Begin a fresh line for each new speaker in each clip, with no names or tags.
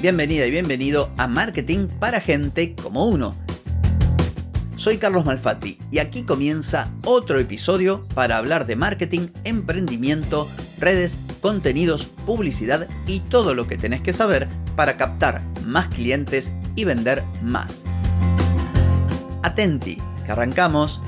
Bienvenida y bienvenido a Marketing para gente como uno. Soy Carlos Malfatti y aquí comienza otro episodio para hablar de marketing, emprendimiento, redes, contenidos, publicidad y todo lo que tenés que saber para captar más clientes y vender más. Atenti, que arrancamos.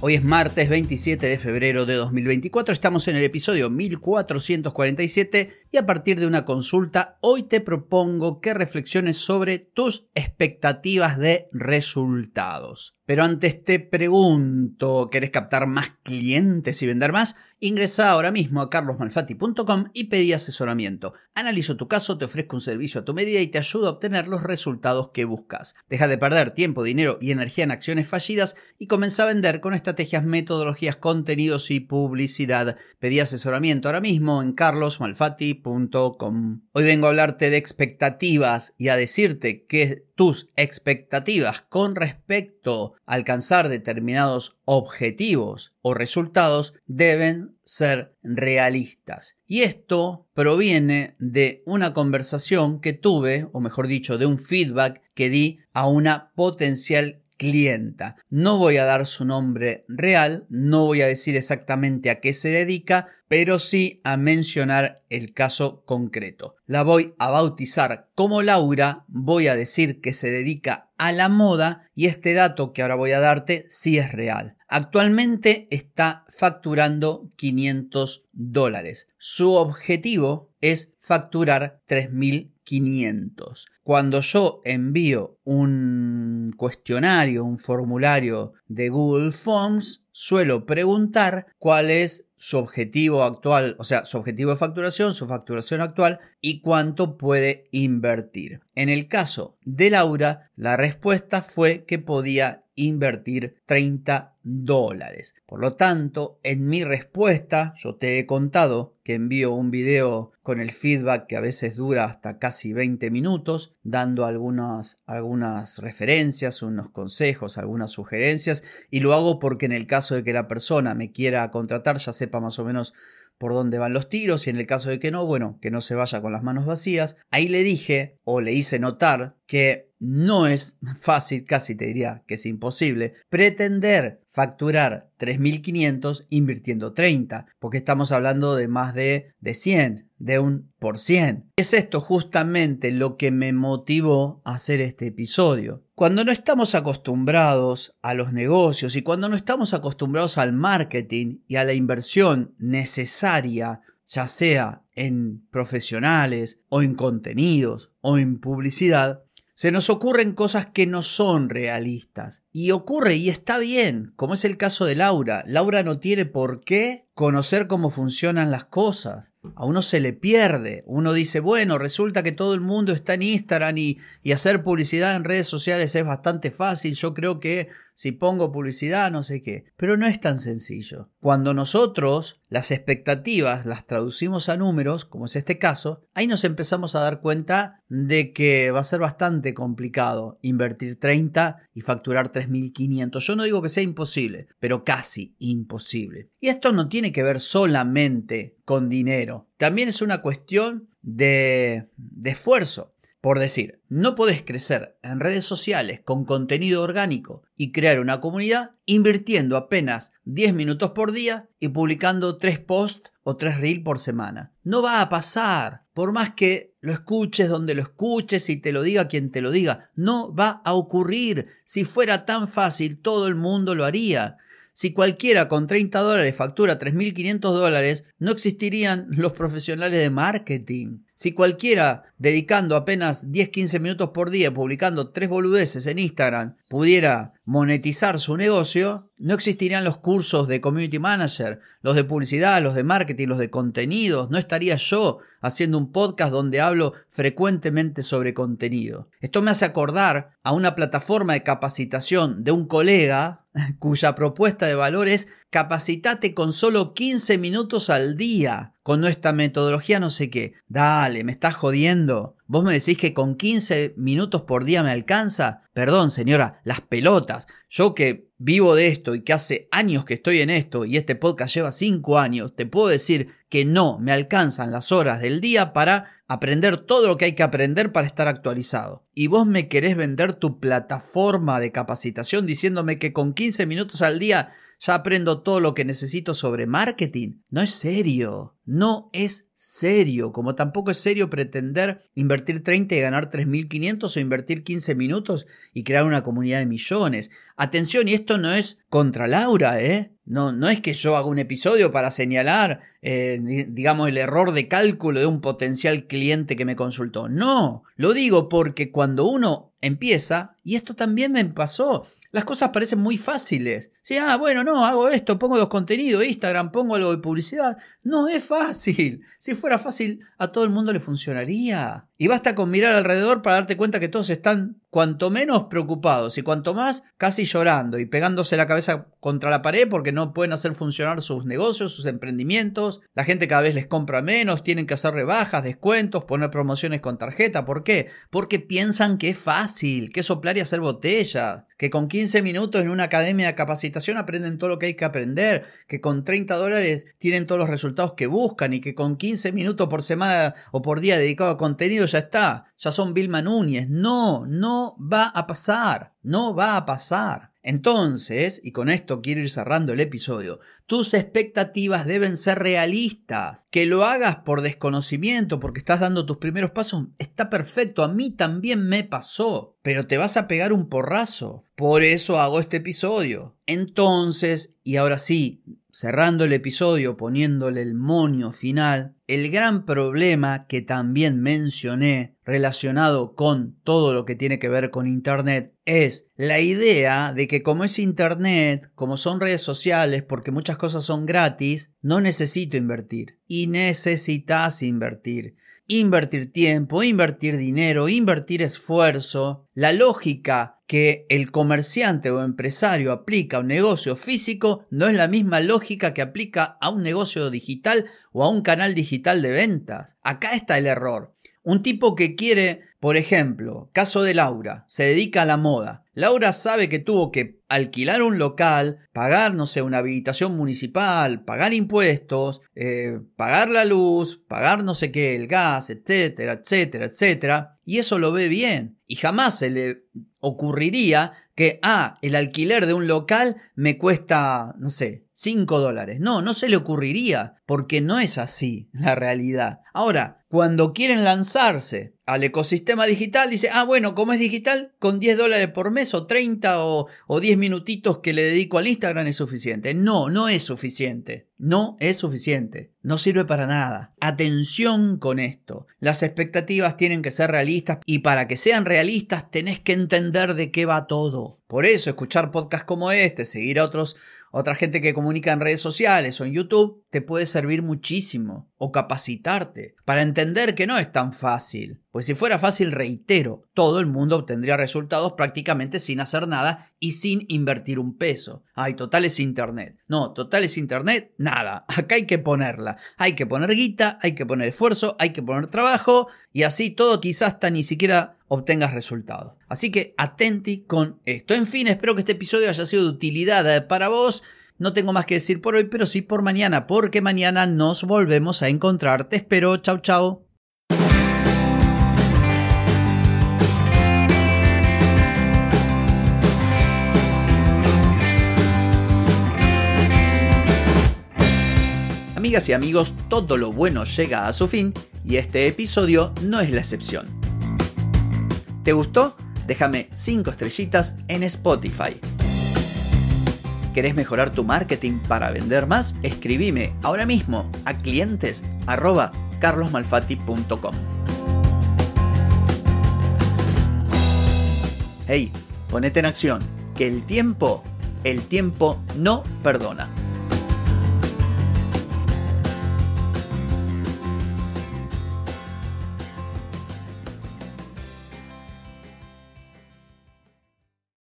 Hoy es martes 27 de febrero de 2024, estamos en el episodio 1447 y a partir de una consulta hoy te propongo que reflexiones sobre tus expectativas de resultados. Pero antes te pregunto, ¿querés captar más clientes y vender más? Ingresa ahora mismo a carlosmalfatti.com y pedí asesoramiento. Analizo tu caso, te ofrezco un servicio a tu medida y te ayudo a obtener los resultados que buscas. Deja de perder tiempo, dinero y energía en acciones fallidas y comienza a vender con estrategias, metodologías, contenidos y publicidad. Pedí asesoramiento ahora mismo en carlosmalfatti.com Hoy vengo a hablarte de expectativas y a decirte que tus expectativas con respecto a alcanzar determinados objetivos o resultados deben ser realistas. Y esto proviene de una conversación que tuve, o mejor dicho, de un feedback que di a una potencial No voy a dar su nombre real, no voy a decir exactamente a qué se dedica, pero sí a mencionar el caso concreto. La voy a bautizar como Laura, voy a decir que se dedica a la moda y este dato que ahora voy a darte sí es real. Actualmente está facturando 500 dólares. Su objetivo es facturar 3.500. Cuando yo envío un cuestionario, un formulario de Google Forms, suelo preguntar cuál es su objetivo actual, o sea, su objetivo de facturación, su facturación actual y cuánto puede invertir. En el caso de Laura, la respuesta fue que podía invertir 30 dólares. Por lo tanto, en mi respuesta, yo te he contado que envío un video con el feedback que a veces dura hasta casi 20 minutos, dando algunas, algunas referencias, unos consejos, algunas sugerencias, y lo hago porque en el caso de que la persona me quiera contratar, ya sepa más o menos por dónde van los tiros y en el caso de que no, bueno, que no se vaya con las manos vacías. Ahí le dije o le hice notar que no es fácil, casi te diría que es imposible, pretender facturar 3.500 invirtiendo 30, porque estamos hablando de más de, de 100, de un por 100. Es esto justamente lo que me motivó a hacer este episodio. Cuando no estamos acostumbrados a los negocios y cuando no estamos acostumbrados al marketing y a la inversión necesaria, ya sea en profesionales o en contenidos o en publicidad, se nos ocurren cosas que no son realistas. Y ocurre y está bien, como es el caso de Laura. Laura no tiene por qué conocer cómo funcionan las cosas. A uno se le pierde. Uno dice, bueno, resulta que todo el mundo está en Instagram y, y hacer publicidad en redes sociales es bastante fácil. Yo creo que si pongo publicidad, no sé qué. Pero no es tan sencillo. Cuando nosotros las expectativas las traducimos a números, como es este caso, ahí nos empezamos a dar cuenta de que va a ser bastante complicado invertir 30 y facturar 3.500. Yo no digo que sea imposible, pero casi imposible. Y esto no tiene que ver solamente con dinero. También es una cuestión de, de esfuerzo. Por decir, no podés crecer en redes sociales con contenido orgánico y crear una comunidad invirtiendo apenas 10 minutos por día y publicando 3 posts o 3 reels por semana. No va a pasar. Por más que lo escuches donde lo escuches y te lo diga quien te lo diga, no va a ocurrir. Si fuera tan fácil, todo el mundo lo haría. Si cualquiera con 30 dólares factura 3.500 dólares, no existirían los profesionales de marketing. Si cualquiera, dedicando apenas 10-15 minutos por día, publicando tres boludeces en Instagram, pudiera monetizar su negocio, no existirían los cursos de community manager, los de publicidad, los de marketing, los de contenidos, no estaría yo haciendo un podcast donde hablo frecuentemente sobre contenido. Esto me hace acordar a una plataforma de capacitación de un colega cuya propuesta de valor es capacitate con solo 15 minutos al día con nuestra metodología no sé qué. Dale, me estás jodiendo. ¿Vos me decís que con 15 minutos por día me alcanza? Perdón, señora, las pelotas. Yo que vivo de esto y que hace años que estoy en esto y este podcast lleva 5 años, te puedo decir que no me alcanzan las horas del día para aprender todo lo que hay que aprender para estar actualizado. Y vos me querés vender tu plataforma de capacitación diciéndome que con 15 minutos al día ya aprendo todo lo que necesito sobre marketing. No es serio, no es serio, como tampoco es serio pretender invertir 30 y ganar 3.500 o invertir 15 minutos y crear una comunidad de millones. Atención, y esto no es contra Laura, ¿eh? No, no es que yo haga un episodio para señalar, eh, digamos, el error de cálculo de un potencial cliente que me consultó. No, lo digo porque cuando uno empieza, y esto también me pasó, las cosas parecen muy fáciles. Si, ah, bueno, no, hago esto, pongo los contenidos, Instagram, pongo algo de publicidad. No es fácil. Si fuera fácil, a todo el mundo le funcionaría. Y basta con mirar alrededor para darte cuenta que todos están cuanto menos preocupados y cuanto más casi llorando y pegándose la cabeza contra la pared porque no pueden hacer funcionar sus negocios, sus emprendimientos. La gente cada vez les compra menos, tienen que hacer rebajas, descuentos, poner promociones con tarjeta. ¿Por qué? Porque piensan que es fácil, que soplar y hacer botellas, que con 15 minutos en una academia de capacitación aprenden todo lo que hay que aprender, que con 30 dólares tienen todos los resultados que buscan y que con 15 minutos por semana o por día dedicado a contenido ya está, ya son Vilma Núñez. No, no va a pasar, no va a pasar. Entonces, y con esto quiero ir cerrando el episodio, tus expectativas deben ser realistas. Que lo hagas por desconocimiento, porque estás dando tus primeros pasos, está perfecto. A mí también me pasó. Pero te vas a pegar un porrazo. Por eso hago este episodio. Entonces, y ahora sí, cerrando el episodio poniéndole el monio final, el gran problema que también mencioné relacionado con todo lo que tiene que ver con Internet es la idea de que como es Internet, como son redes sociales, porque muchas cosas son gratis, no necesito invertir. Y necesitas invertir invertir tiempo, invertir dinero, invertir esfuerzo. La lógica que el comerciante o empresario aplica a un negocio físico no es la misma lógica que aplica a un negocio digital o a un canal digital de ventas. Acá está el error. Un tipo que quiere, por ejemplo, caso de Laura, se dedica a la moda. Laura sabe que tuvo que alquilar un local, pagar, no sé, una habitación municipal, pagar impuestos, eh, pagar la luz, pagar no sé qué, el gas, etcétera, etcétera, etcétera. Y eso lo ve bien. Y jamás se le ocurriría que, ah, el alquiler de un local me cuesta, no sé, 5 dólares. No, no se le ocurriría, porque no es así la realidad. Ahora, cuando quieren lanzarse al ecosistema digital, dice, ah, bueno, como es digital, con 10 dólares por mes o 30 o, o 10 minutitos que le dedico al Instagram es suficiente. No, no es suficiente. No es suficiente. No sirve para nada. Atención con esto. Las expectativas tienen que ser realistas y para que sean realistas tenés que entender de qué va todo. Por eso escuchar podcasts como este, seguir a otros otra gente que comunica en redes sociales o en YouTube, te puede servir muchísimo o capacitarte para entender que no es tan fácil. Pues si fuera fácil, reitero, todo el mundo obtendría resultados prácticamente sin hacer nada y sin invertir un peso. Ay, total es Internet. No, total es Internet, nada. Acá hay que ponerla. Hay que poner guita, hay que poner esfuerzo, hay que poner trabajo y así todo quizás hasta ni siquiera obtengas resultados. Así que atenti con esto. En fin, espero que este episodio haya sido de utilidad eh, para vos. No tengo más que decir por hoy, pero sí por mañana, porque mañana nos volvemos a encontrar. Te espero. Chau, chau. Amigas y amigos, todo lo bueno llega a su fin y este episodio no es la excepción. ¿Te gustó? Déjame 5 estrellitas en Spotify. ¿Querés mejorar tu marketing para vender más? Escribime ahora mismo a clientes carlosmalfatti.com. Hey, ponete en acción, que el tiempo, el tiempo no perdona.